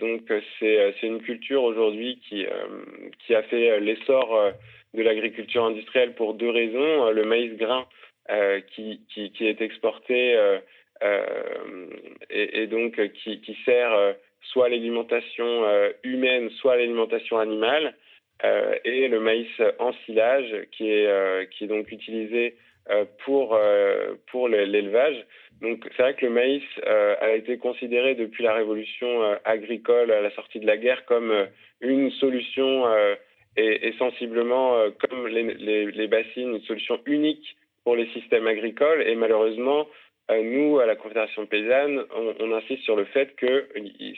donc c'est une culture aujourd'hui qui, a fait l'essor de l'agriculture industrielle pour deux raisons. Le maïs grain qui, qui, est exporté et, donc qui, sert soit à l'alimentation humaine, soit à l'alimentation animale, et le maïs ensilage qui est, qui est donc utilisé pour, pour l'élevage. Donc c'est vrai que le maïs euh, a été considéré depuis la révolution euh, agricole à la sortie de la guerre comme euh, une solution et, sensiblement comme les, bassines, une solution unique pour les systèmes agricoles. Et malheureusement, nous, à la Confédération paysanne, on insiste sur le fait que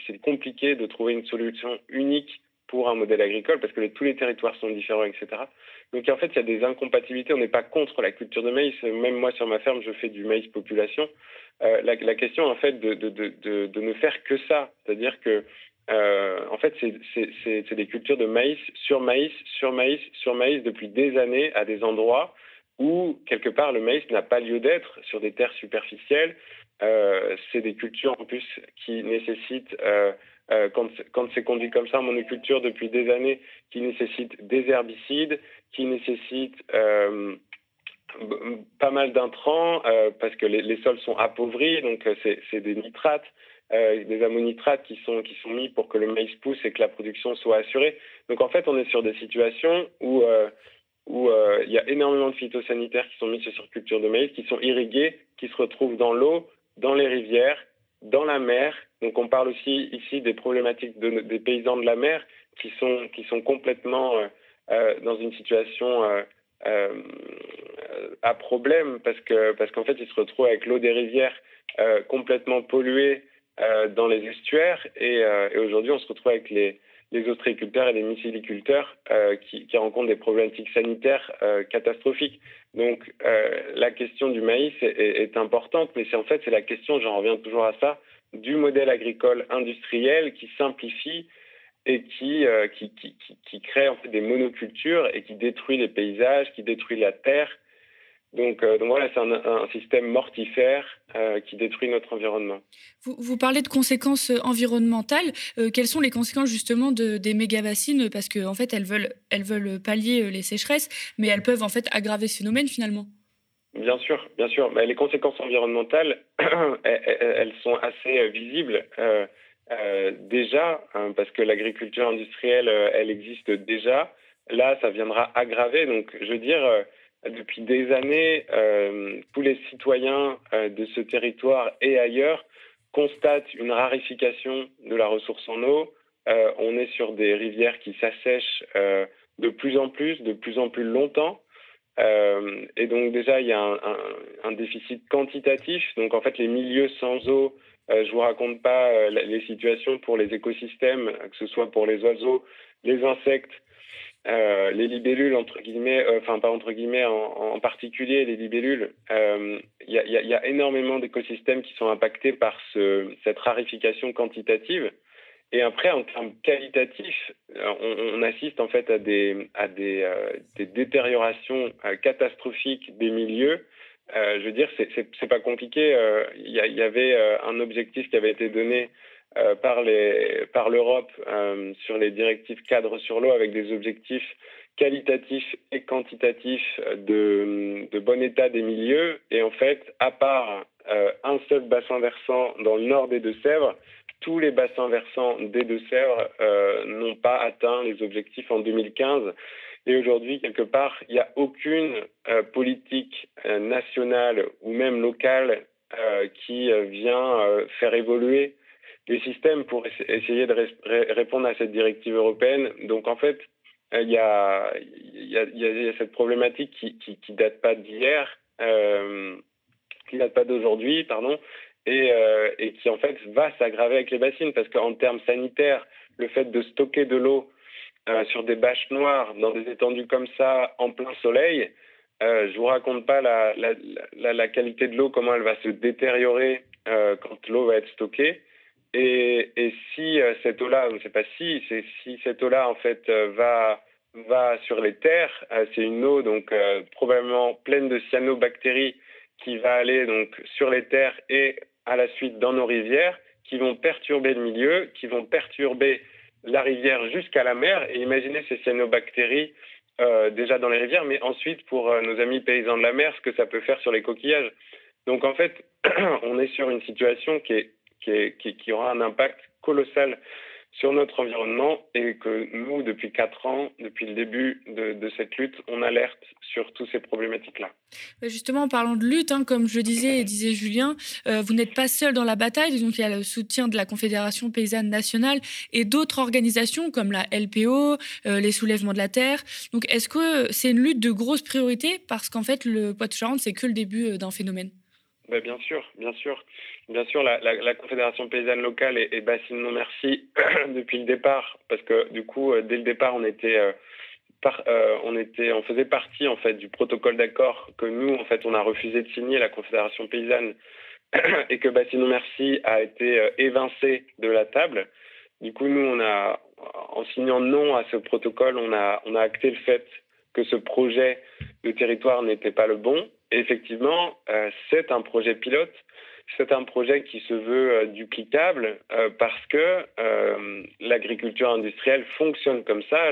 c'est compliqué de trouver une solution unique pour un modèle agricole parce que tous les territoires sont différents, etc. Donc en fait, il y a des incompatibilités. On n'est pas contre la culture de maïs. Même moi, sur ma ferme, je fais du maïs population. Euh, la, la, question, en fait, de, de, de, de, ne faire que ça, c'est-à-dire que euh, en fait, c'est des cultures de maïs sur maïs, sur maïs, sur maïs depuis des années à des endroits où, quelque part, le maïs n'a pas lieu d'être sur des terres superficielles. Euh, c'est des cultures, en plus, qui nécessitent euh, euh, quand, c'est conduit comme ça en monoculture depuis des années, qui nécessite des herbicides, qui nécessite euh, pas mal d'intrants euh, parce que les, sols sont appauvris, donc c'est des nitrates, des ammonitrates qui sont, mis pour que le maïs pousse et que la production soit assurée. Donc en fait, on est sur des situations où où il y a énormément de phytosanitaires qui sont mis sur culture de maïs, qui sont irrigués, qui se retrouvent dans l'eau, dans les rivières, dans la mer Donc on parle aussi ici des problématiques des paysans de la mer qui sont, qui sont complètement dans une situation à problème parce que parce qu'en fait ils se retrouvent avec l'eau des rivières complètement polluée dans les estuaires et, aujourd'hui on se retrouve avec les les ostréiculteurs et les mycéliculteurs euh, qui, rencontrent des problématiques sanitaires euh, catastrophiques. Donc euh, la question du maïs est, est importante, mais c'est en fait c'est la question, j'en reviens toujours à ça, du modèle agricole industriel qui simplifie et qui, euh, qui, qui, qui, crée en fait des monocultures et qui détruit les paysages, qui détruit la terre donc, euh, voilà, c'est un, système mortifère euh, qui détruit notre environnement. Vous, parlez de conséquences environnementales. Quelles sont les conséquences justement de, des méga-bassines? Parce qu'en en fait, elles veulent, elles veulent pallier les sécheresses, mais elles peuvent en fait aggraver ce phénomène finalement. Bien sûr, bien sûr. Les conséquences environnementales, elles, sont assez visibles. Euh, déjà, hein, parce que l'agriculture industrielle, elle existe déjà. Là, ça viendra aggraver. Donc, je veux dire, depuis des années, euh, tous les citoyens euh, de ce territoire et ailleurs constatent une rarification de la ressource en eau. Euh, on est sur des rivières qui s'assèchent euh, de plus en plus, de plus en plus longtemps. Euh, et donc déjà, il y a un, déficit quantitatif. Donc en fait, les milieux sans eau, euh, je vous raconte pas les situations pour les écosystèmes, que ce soit pour les oiseaux, les insectes, euh, les libellules, entre guillemets, euh, enfin pas entre guillemets, en, particulier les libellules, il euh, y, a, énormément d'écosystèmes qui sont impactés par ce, cette rarification quantitative. Et après, en termes qualitatifs, on, on assiste en fait à des, des détériorations catastrophiques des milieux. je veux dire, c'est pas compliqué. Il y, avait un objectif qui avait été donné euh, par l'Europe euh, sur les directives cadres sur l'eau avec des objectifs qualitatifs et quantitatifs de, bon état des milieux et en fait à part euh, un seul bassin versant dans le nord des Deux-Sèvres tous les bassins versants des Deux-Sèvres euh, n'ont pas atteint les objectifs en 2015 et aujourd'hui, quelque part, il n'y a aucune euh, politique euh, nationale ou même locale qui vient faire évoluer les systèmes pour essayer de répondre à cette directive européenne. Donc en fait, il y a, cette problématique qui, qui date pas d'hier, qui date pas d'aujourd'hui, pardon, et, euh, et qui en fait va s'aggraver avec les bassines parce qu'en termes sanitaires, le fait de stocker de l'eau euh, sur des bâches noires dans des étendues comme ça en plein soleil, euh, je vous raconte pas la, qualité de l'eau, comment elle va se détériorer euh, quand l'eau va être stockée. Et, si cette eau-là, c'est pas si, si cette eau-là en fait va va sur les terres, c'est une eau donc probablement pleine de cyanobactéries qui va aller donc sur les terres et à la suite dans nos rivières, qui vont perturber le milieu, qui vont perturber la rivière jusqu'à la mer. Et imaginez ces cyanobactéries euh, déjà dans les rivières, mais ensuite pour euh, nos amis paysans de la mer, ce que ça peut faire sur les coquillages. Donc en fait, on est sur une situation qui aura un impact colossal sur notre environnement et que nous, depuis quatre ans, depuis le début de, cette lutte, on alerte sur toutes ces problématiques-là. Justement, en parlant de lutte, hein, comme je disais et disait Julien, euh, vous n'êtes pas seul dans la bataille, donc il y a le soutien de la Confédération paysanne nationale et d'autres organisations comme la LPO, euh, les soulèvements de la terre. Donc est-ce que c'est une lutte de grosse priorité? Parce qu'en fait, le Poitou-Charentes, c'est que le début euh, d'un phénomène ben, bien sûr, bien sûr. Bien sûr, la, Confédération paysanne locale et, et Bassine Non Merci depuis le départ, parce que du coup, euh, dès le départ, on était, euh, euh, on était, on faisait partie en fait du protocole d'accord que nous, en fait, on a refusé de signer la Confédération paysanne et que Bassine Non Merci a été évincé de la table. Du coup, nous, en signant non à ce protocole, on a, on a acté le fait que ce projet de territoire n'était pas le bon. Effectivement, euh, c'est un projet pilote c'est un projet qui se veut euh, duplicable euh, parce que l'agriculture industrielle fonctionne comme ça.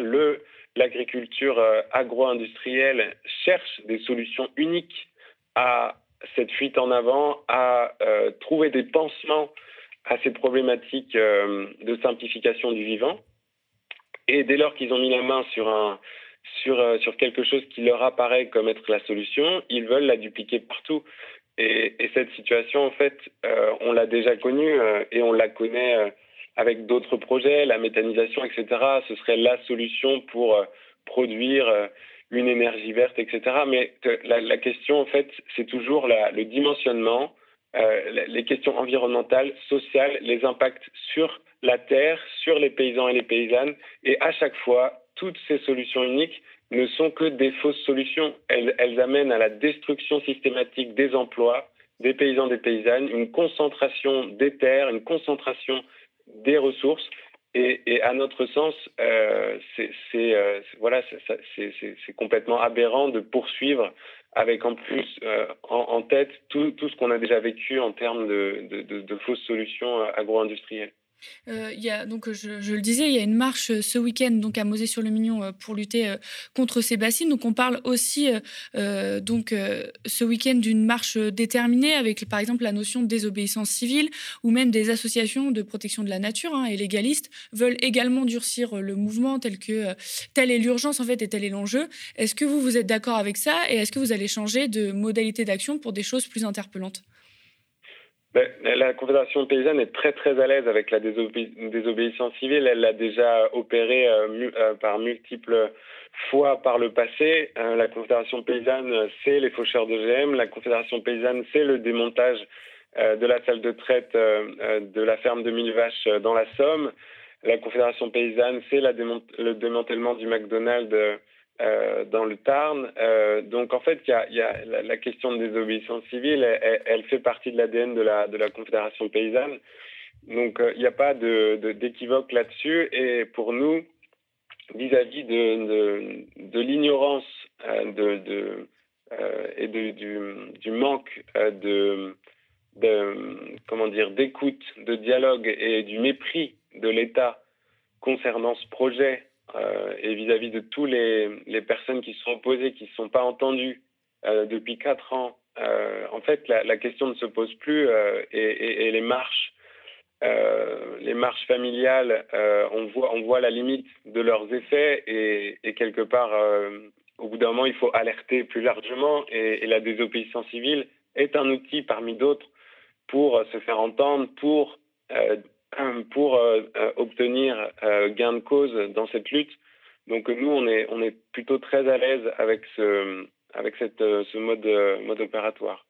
L'agriculture agro-industrielle cherche des solutions uniques à cette fuite en avant, à trouver des pansements à ces problématiques de simplification du vivant. Et dès lors qu'ils ont mis la main sur un sur, sur quelque chose qui leur apparaît comme être la solution, ils veulent la dupliquer partout. Et, cette situation, en fait, on l'a déjà connue et on la connaît avec d'autres projets, la méthanisation, etc. Ce serait la solution pour produire une énergie verte, etc. Mais la, question, en fait, c'est toujours le dimensionnement, les questions environnementales, sociales, les impacts sur la terre, sur les paysans et les paysannes. Et à chaque fois, toutes ces solutions uniques ne sont que des fausses solutions. Elles, amènent à la destruction systématique des emplois, des paysans, des paysannes, une concentration des terres, une concentration des ressources. Et, à notre sens, euh, c'est euh, complètement aberrant de poursuivre avec en plus euh, en, tête tout, ce qu'on a déjà vécu en termes de, fausses solutions agro-industrielles. Euh, y a, donc, je, je, le disais, il y a une marche euh, ce week-end donc à Mosée-sur-le-Mignon euh, pour lutter contre ces bassines. Donc, on parle aussi donc ce week-end d'une marche déterminée avec, par exemple, la notion de désobéissance civile ou même des associations de protection de la nature hein, et légalistes veulent également durcir le mouvement tel que telle est l'urgence en fait et tel est l'enjeu. Est-ce que vous vous êtes d'accord avec ça et est-ce que vous allez changer de modalité d'action pour des choses plus interpellantes? La Confédération paysanne est très très à l'aise avec la désobéissance civile. Elle l'a déjà opérée euh, euh, par multiples fois par le passé. Euh, la Confédération paysanne, c'est les faucheurs de GM. La Confédération paysanne, c'est le démontage de la salle de traite de la ferme de mille vaches dans la Somme. La Confédération paysanne, c'est le démantèlement du McDonald's euh, dans le Tarn. Euh, donc en fait, y a, la, question de désobéissance civile, elle, fait partie de l'ADN de la, Confédération paysanne. Donc euh, il n'y a pas d'équivoque de, là-dessus. Et pour nous, vis-à-vis de, l'ignorance et du, manque de, comment d'écoute, de dialogue et du mépris de l'État concernant ce projet euh, et vis-à-vis de toutes les, les, personnes qui sont opposées, qui ne sont pas entendues euh, depuis quatre ans, euh, en fait, la, la, question ne se pose plus et, et, et, les marches, les marches familiales, on, voit, on voit la limite de leurs effets et, et quelque part, au bout d'un moment, il faut alerter plus largement et, la désobéissance civile est un outil parmi d'autres pour se faire entendre, pour euh, euh, obtenir euh, gain de cause dans cette lutte. Donc nous, on est, on est plutôt très à l'aise avec ce, avec cette, ce mode, mode opératoire.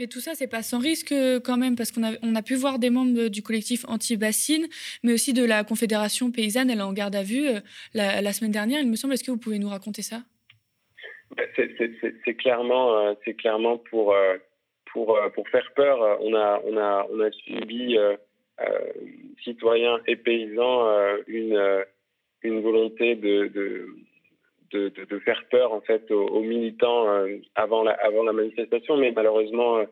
Mais tout ça, c'est pas sans risque quand même, parce qu'on a, on a pu voir des membres du collectif anti-bassine, mais aussi de la Confédération paysanne, elle est en garde à vue la, la semaine dernière, il me semble. Est-ce que vous pouvez nous raconter ça? Ben, C'est clairement, pour, pour, pour faire peur. On a, on a, on a subi euh, citoyens et paysans euh, une, euh, une volonté de, faire peur en fait aux, militants avant la manifestation. Mais malheureusement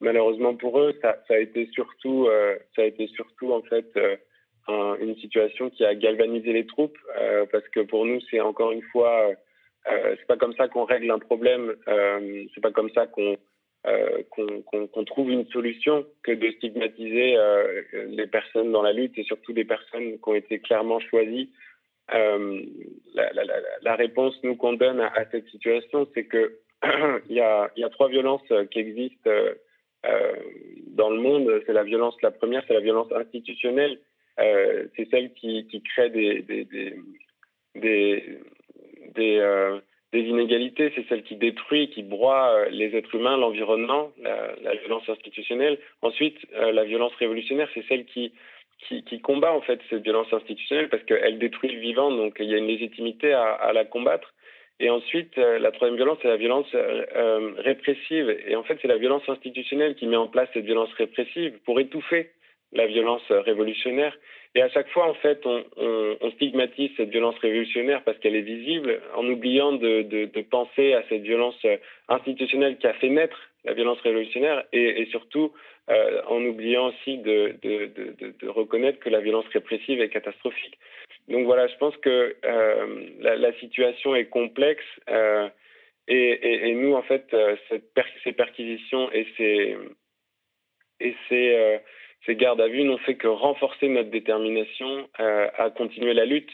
malheureusement pour eux ça, ça a été surtout ça a été surtout en fait une situation qui a galvanisé les troupes parce que pour nous c'est encore une fois c'est pas comme ça qu'on règle un problème c'est pas comme ça qu'on euh, qu'on trouve une solution que de stigmatiser euh, les personnes dans la lutte et surtout des personnes qui ont été clairement choisies. Euh, la, réponse nous qu'on donne à, cette situation, c'est que il y, a, trois violences qui existent dans le monde. C'est la violence, la première, c'est la violence institutionnelle. c'est celle qui, crée des des inégalités, c'est celle qui détruit, qui broie euh, les êtres humains, l'environnement, la, violence institutionnelle. Ensuite, euh, la violence révolutionnaire, c'est celle qui, combat en fait cette violence institutionnelle parce qu'elle détruit le vivant, donc il y a une légitimité à, à la combattre. Et ensuite, euh, la troisième violence, c'est la violence répressive. Et en fait, c'est la violence institutionnelle qui met en place cette violence répressive pour étouffer la violence révolutionnaire. Et à chaque fois, en fait, on, stigmatise cette violence révolutionnaire parce qu'elle est visible, en oubliant de, penser à cette violence euh, institutionnelle qui a fait naître la violence révolutionnaire et, surtout euh, en oubliant aussi de, reconnaître que la violence répressive est catastrophique. Donc voilà, je pense que euh, la, situation est complexe et, nous, en fait, ces perquisitions et ces, et ces ces gardes à vue n'ont fait que renforcer notre détermination euh, à continuer la lutte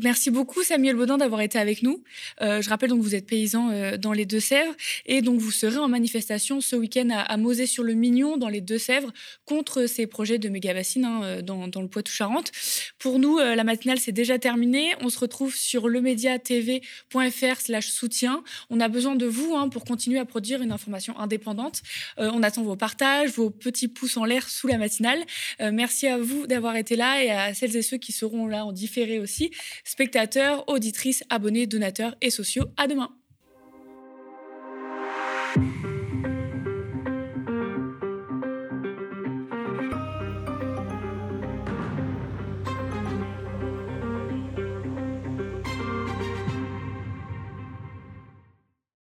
Merci beaucoup Samuel Baudin d'avoir été avec nous. Euh, je rappelle donc que vous êtes paysan euh, dans les Deux-Sèvres et donc vous serez en manifestation ce week-end à, à Mosée-sur-le-Mignon dans les Deux-Sèvres contre ces projets de méga bassines hein, euh, dans, le Poitou-Charentes. Pour nous, la matinale c'est déjà terminé. On se retrouve sur lemediatv.fr slash soutien. On a besoin de vous hein, pour continuer à produire une information indépendante. On attend vos partages, vos petits pouces en l'air sous la matinale. merci à vous d'avoir été là et à celles et ceux qui seront là en différé aussi spectateurs, auditrices, abonnés, donateurs et sociaux. À demain.